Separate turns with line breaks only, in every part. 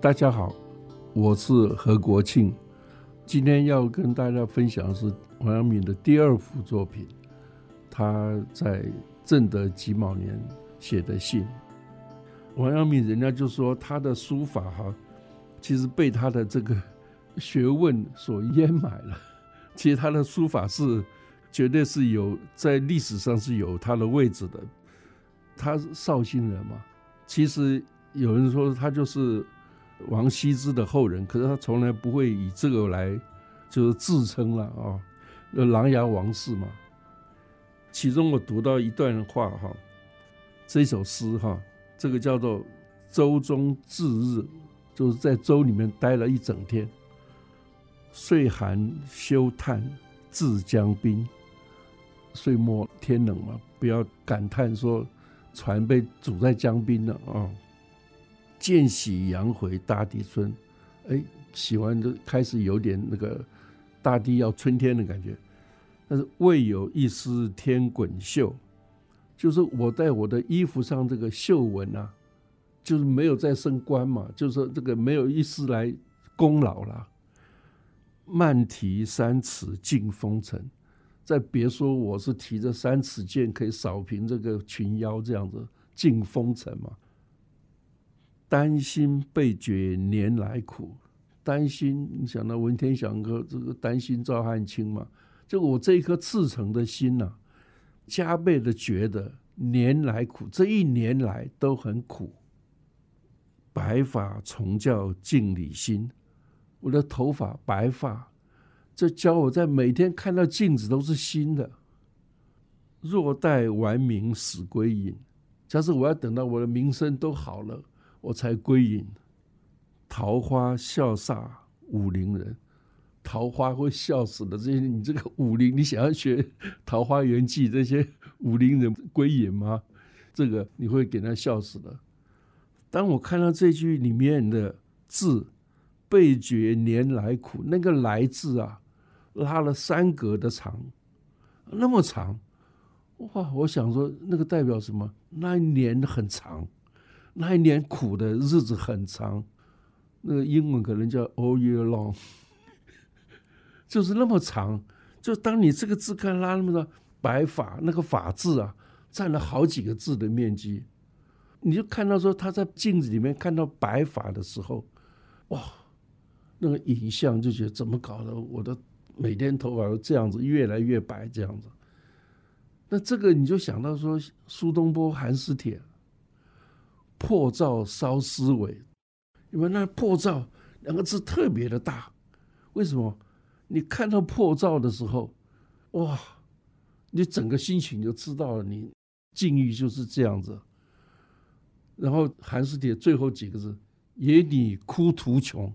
大家好，我是何国庆，今天要跟大家分享的是王阳明的第二幅作品，他在正德己卯年写的信。王阳明，人家就说他的书法哈，其实被他的这个学问所淹埋了。其实他的书法是绝对是有在历史上是有他的位置的。他是绍兴人嘛，其实有人说他就是。王羲之的后人，可是他从来不会以这个来就是自称了啊，琅琊王氏嘛。其中我读到一段话哈，这首诗哈，这个叫做“舟中至日”，就是在舟里面待了一整天。岁寒休叹至江滨，岁末天冷嘛，不要感叹说船被阻在江滨了啊。渐喜阳回大地春，哎，喜欢的开始有点那个大地要春天的感觉，但是未有一丝天滚绣，就是我在我的衣服上这个绣纹啊，就是没有再升官嘛，就是这个没有一丝来功劳了。慢提三尺尽风尘，再别说我是提着三尺剑可以扫平这个群妖这样子尽风尘嘛。担心被觉年来苦，担心你想到文天祥哥这个担心赵汉卿嘛？就我这一颗赤诚的心呐，加倍的觉得年来苦，这一年来都很苦。白发重教镜里新，我的头发白发，这教我在每天看到镜子都是新的。若待完名死归隐，假使我要等到我的名声都好了。我才归隐，桃花笑煞武陵人，桃花会笑死的。这些你这个武陵，你想要学《桃花源记》这些武陵人归隐吗？这个你会给他笑死的。当我看到这句里面的字“倍觉年来苦”，那个“来”字啊，拉了三格的长，那么长，哇！我想说，那个代表什么？那一年很长。那一年苦的日子很长，那个英文可能叫 all year long，就是那么长。就当你这个字看拉那么多白发，那个“发”字啊，占了好几个字的面积，你就看到说他在镜子里面看到白发的时候，哇，那个影像就觉得怎么搞的？我的每天头发都这样子，越来越白这样子。那这个你就想到说苏东坡《寒食帖》。破灶烧思维，因为那破灶两个字特别的大，为什么？你看到破灶的时候，哇，你整个心情就知道了，你境遇就是这样子。然后韩世铁最后几个字，也你哭途穷，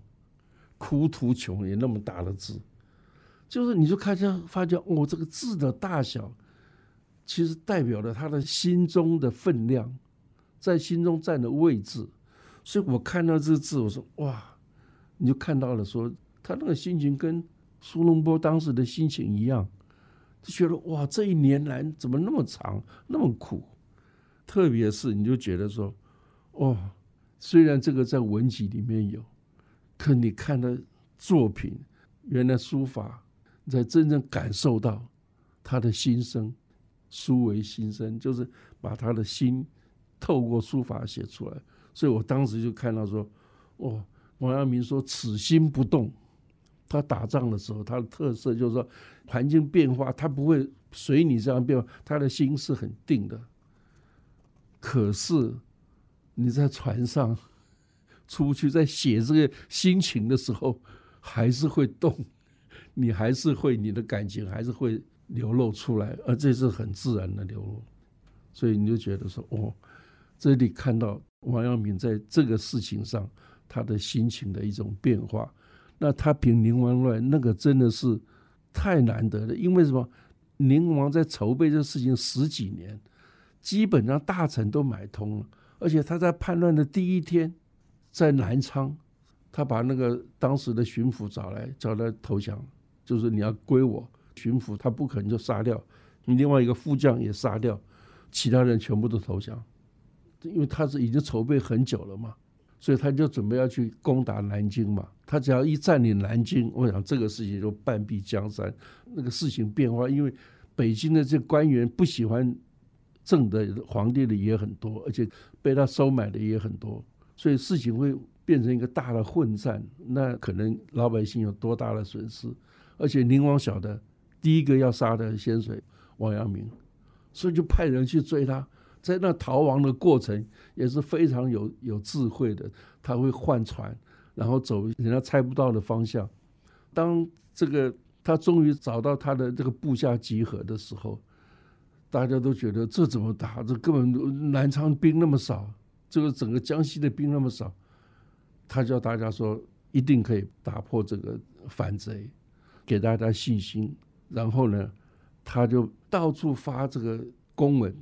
哭途穷也那么大的字，就是你就看见发觉，哦，这个字的大小，其实代表了他的心中的分量。在心中占的位置，所以我看到这个字，我说哇，你就看到了，说他那个心情跟苏东坡当时的心情一样，就觉得哇，这一年来怎么那么长，那么苦，特别是你就觉得说，哦，虽然这个在文集里面有，可你看的作品，原来书法才真正感受到他的心声，书为心声，就是把他的心。透过书法写出来，所以我当时就看到说，哦，王阳明说此心不动。他打仗的时候，他的特色就是说，环境变化他不会随你这样变化，他的心是很定的。可是你在船上出去在写这个心情的时候，还是会动，你还是会你的感情还是会流露出来，而这是很自然的流露，所以你就觉得说，哦。这里看到王阳明在这个事情上他的心情的一种变化，那他平宁王乱那个真的是太难得了，因为什么？宁王在筹备这个事情十几年，基本上大臣都买通了，而且他在叛乱的第一天，在南昌，他把那个当时的巡抚找来，找来投降，就是你要归我。巡抚他不可能就杀掉，另外一个副将也杀掉，其他人全部都投降。因为他是已经筹备很久了嘛，所以他就准备要去攻打南京嘛。他只要一占领南京，我想这个事情就半壁江山。那个事情变化，因为北京的这官员不喜欢正的皇帝的也很多，而且被他收买的也很多，所以事情会变成一个大的混战。那可能老百姓有多大的损失？而且宁王晓得第一个要杀的先谁王阳明，所以就派人去追他。在那逃亡的过程也是非常有有智慧的，他会换船，然后走人家猜不到的方向。当这个他终于找到他的这个部下集合的时候，大家都觉得这怎么打？这根本南昌兵那么少，这个整个江西的兵那么少，他叫大家说一定可以打破这个反贼，给大家信心。然后呢，他就到处发这个公文。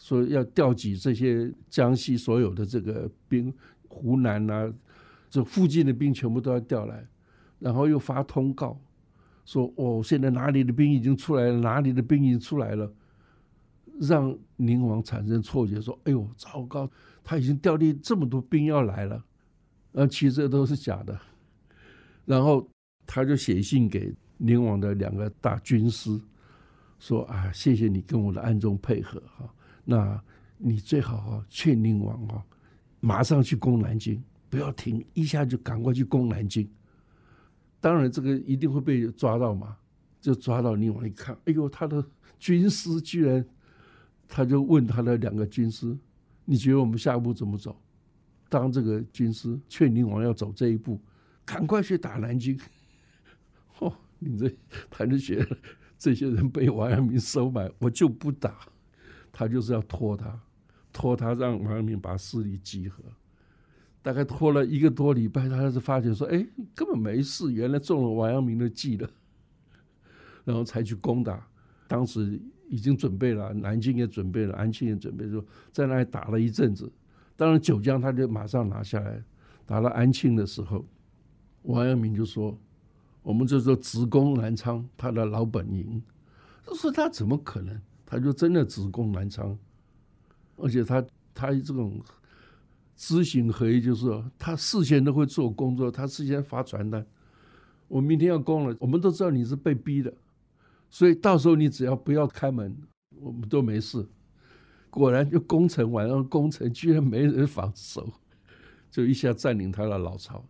说要调集这些江西所有的这个兵，湖南呐，这附近的兵全部都要调来，然后又发通告，说哦，现在哪里的兵已经出来了，哪里的兵已经出来了，让宁王产生错觉，说哎呦，糟糕，他已经调集这么多兵要来了，呃，其实这都是假的。然后他就写信给宁王的两个大军师，说啊，谢谢你跟我的暗中配合哈。那你最好啊，劝宁王啊，马上去攻南京，不要停，一下就赶快去攻南京。当然，这个一定会被抓到嘛，就抓到宁王一看，哎呦，他的军师居然，他就问他的两个军师，你觉得我们下一步怎么走？当这个军师劝宁王要走这一步，赶快去打南京。哦，你这他就觉得这些人被王阳明收买，我就不打。他就是要拖他，拖他让王阳明把势力集合。大概拖了一个多礼拜，他才是发觉说：“哎，根本没事，原来中了王阳明的计了。”然后才去攻打。当时已经准备了，南京也准备了，安庆也准备，说在那里打了一阵子。当然九江他就马上拿下来。打到安庆的时候，王阳明就说：“我们就说直攻南昌，他的老本营。”他说他怎么可能？他就真的只攻南昌，而且他他这种知行合一，就是说他事先都会做工作，他事先发传单，我明天要攻了，我们都知道你是被逼的，所以到时候你只要不要开门，我们都没事。果然就攻城，晚上攻城居然没人防守，就一下占领他的老巢。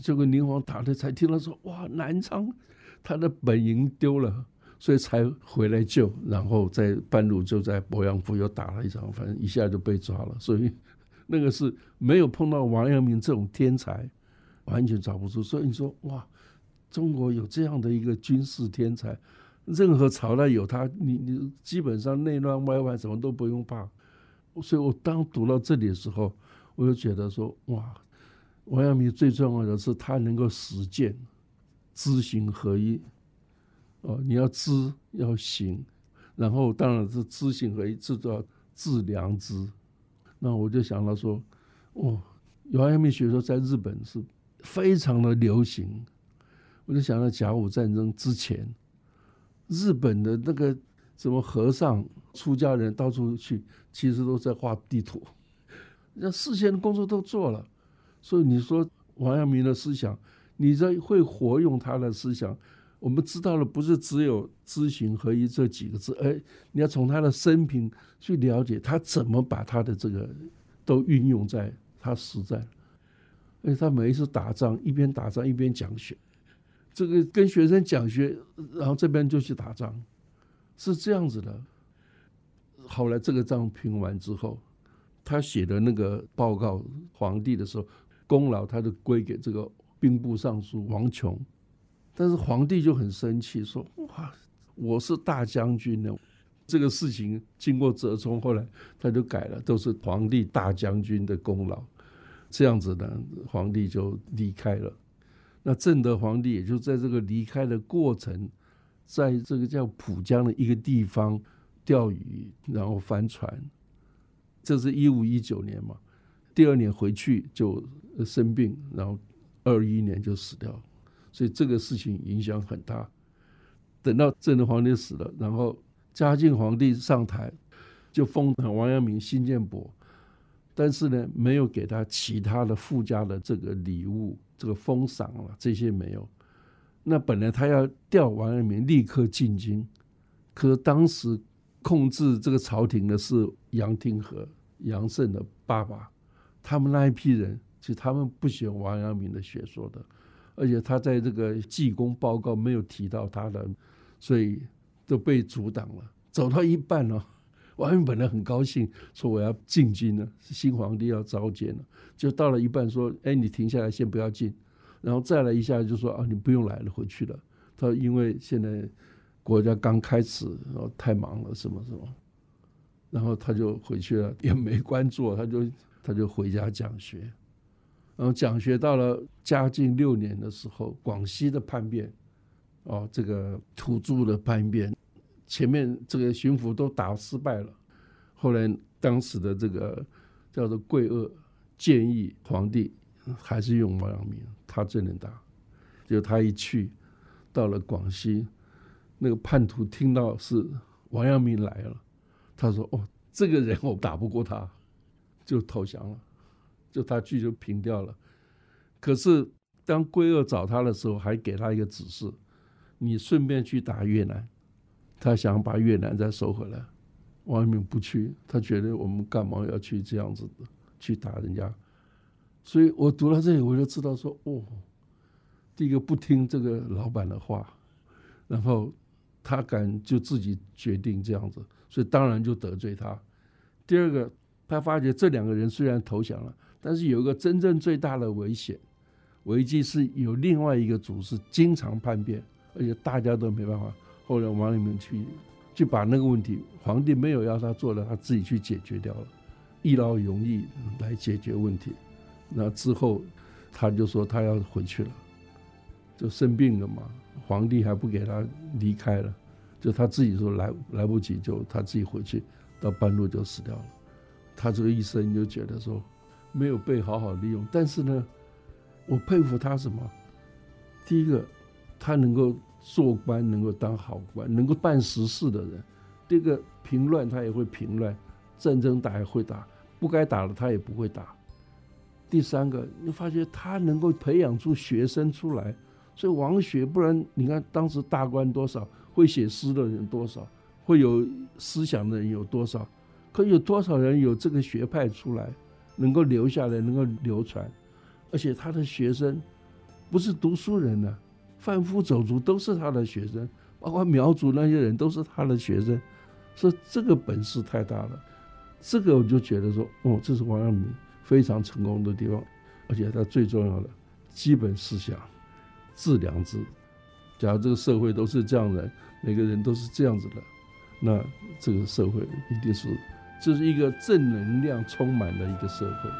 结果宁王打的才听到说，哇，南昌他的本营丢了。所以才回来救，然后在半路就在鄱阳湖又打了一场，反正一下就被抓了。所以那个是没有碰到王阳明这种天才，完全找不出。所以你说哇，中国有这样的一个军事天才，任何朝代有他，你你基本上内乱外患什么都不用怕。所以我当读到这里的时候，我就觉得说哇，王阳明最重要的是他能够实践知行合一。哦，你要知要行，然后当然是知行合一，这叫致良知。那我就想到说，哦，王阳明学说在日本是非常的流行。我就想到甲午战争之前，日本的那个什么和尚、出家人到处去，其实都在画地图，那事先的工作都做了。所以你说王阳明的思想，你在会活用他的思想。我们知道了，不是只有知行合一这几个字，哎，你要从他的生平去了解他怎么把他的这个都运用在他实战。哎，他每一次打仗一边打仗一边讲学，这个跟学生讲学，然后这边就去打仗，是这样子的。后来这个仗平完之后，他写的那个报告皇帝的时候，功劳他就归给这个兵部尚书王琼。但是皇帝就很生气，说：“哇，我是大将军呢，这个事情经过折冲，后来他就改了，都是皇帝大将军的功劳。这样子呢，皇帝就离开了。那正德皇帝也就在这个离开的过程，在这个叫浦江的一个地方钓鱼，然后帆船。这是一五一九年嘛，第二年回去就生病，然后二一年就死掉了。”所以这个事情影响很大。等到正德皇帝死了，然后嘉靖皇帝上台，就封王阳明新建伯，但是呢，没有给他其他的附加的这个礼物、这个封赏了，这些没有。那本来他要调王阳明立刻进京，可是当时控制这个朝廷的是杨廷和、杨慎的爸爸，他们那一批人，其实他们不喜欢王阳明的学说的，而且他在这个济公报告没有提到他的，所以都被阻挡了。走到一半了。王允本来很高兴，说我要进京了，新皇帝要召见了。就到了一半，说：“哎，你停下来，先不要进。”然后再来一下，就说：“啊，你不用来了，回去了。”他说：“因为现在国家刚开始，然后太忙了，什么什么。”然后他就回去了，也没官做，他就他就回家讲学。然后讲学到了嘉靖六年的时候，广西的叛变，哦，这个土著的叛变。前面这个巡抚都打失败了，后来当时的这个叫做桂鄂建议皇帝还是用王阳明，他最能打。就他一去到了广西，那个叛徒听到是王阳明来了，他说：“哦，这个人我打不过他，就投降了，就他去就平掉了。”可是当桂鄂找他的时候，还给他一个指示：你顺便去打越南。他想把越南再收回来，王阳明不去，他觉得我们干嘛要去这样子去打人家？所以我读到这里，我就知道说，哦，第一个不听这个老板的话，然后他敢就自己决定这样子，所以当然就得罪他。第二个，他发觉这两个人虽然投降了，但是有一个真正最大的危险危机是有另外一个主事经常叛变，而且大家都没办法。后来王里面去，就把那个问题，皇帝没有要他做的，他自己去解决掉了，一劳永逸来解决问题。那之后，他就说他要回去了，就生病了嘛，皇帝还不给他离开了，就他自己说来来不及，就他自己回去，到半路就死掉了。他这个一生就觉得说没有被好好利用，但是呢，我佩服他什么？第一个，他能够。做官能够当好官，能够办实事的人，第二个平乱他也会平乱，战争打也会打，不该打的他也不会打。第三个，你发觉他能够培养出学生出来，所以王学，不然你看当时大官多少，会写诗的人多少，会有思想的人有多少，可有多少人有这个学派出来，能够留下来，能够流传，而且他的学生不是读书人呢。贩夫走卒都是他的学生，包括苗族那些人都是他的学生，说这个本事太大了，这个我就觉得说，哦，这是王阳明非常成功的地方，而且他最重要的基本思想，致良知。假如这个社会都是这样的，每个人都是这样子的，那这个社会一定是，这是一个正能量充满的一个社会。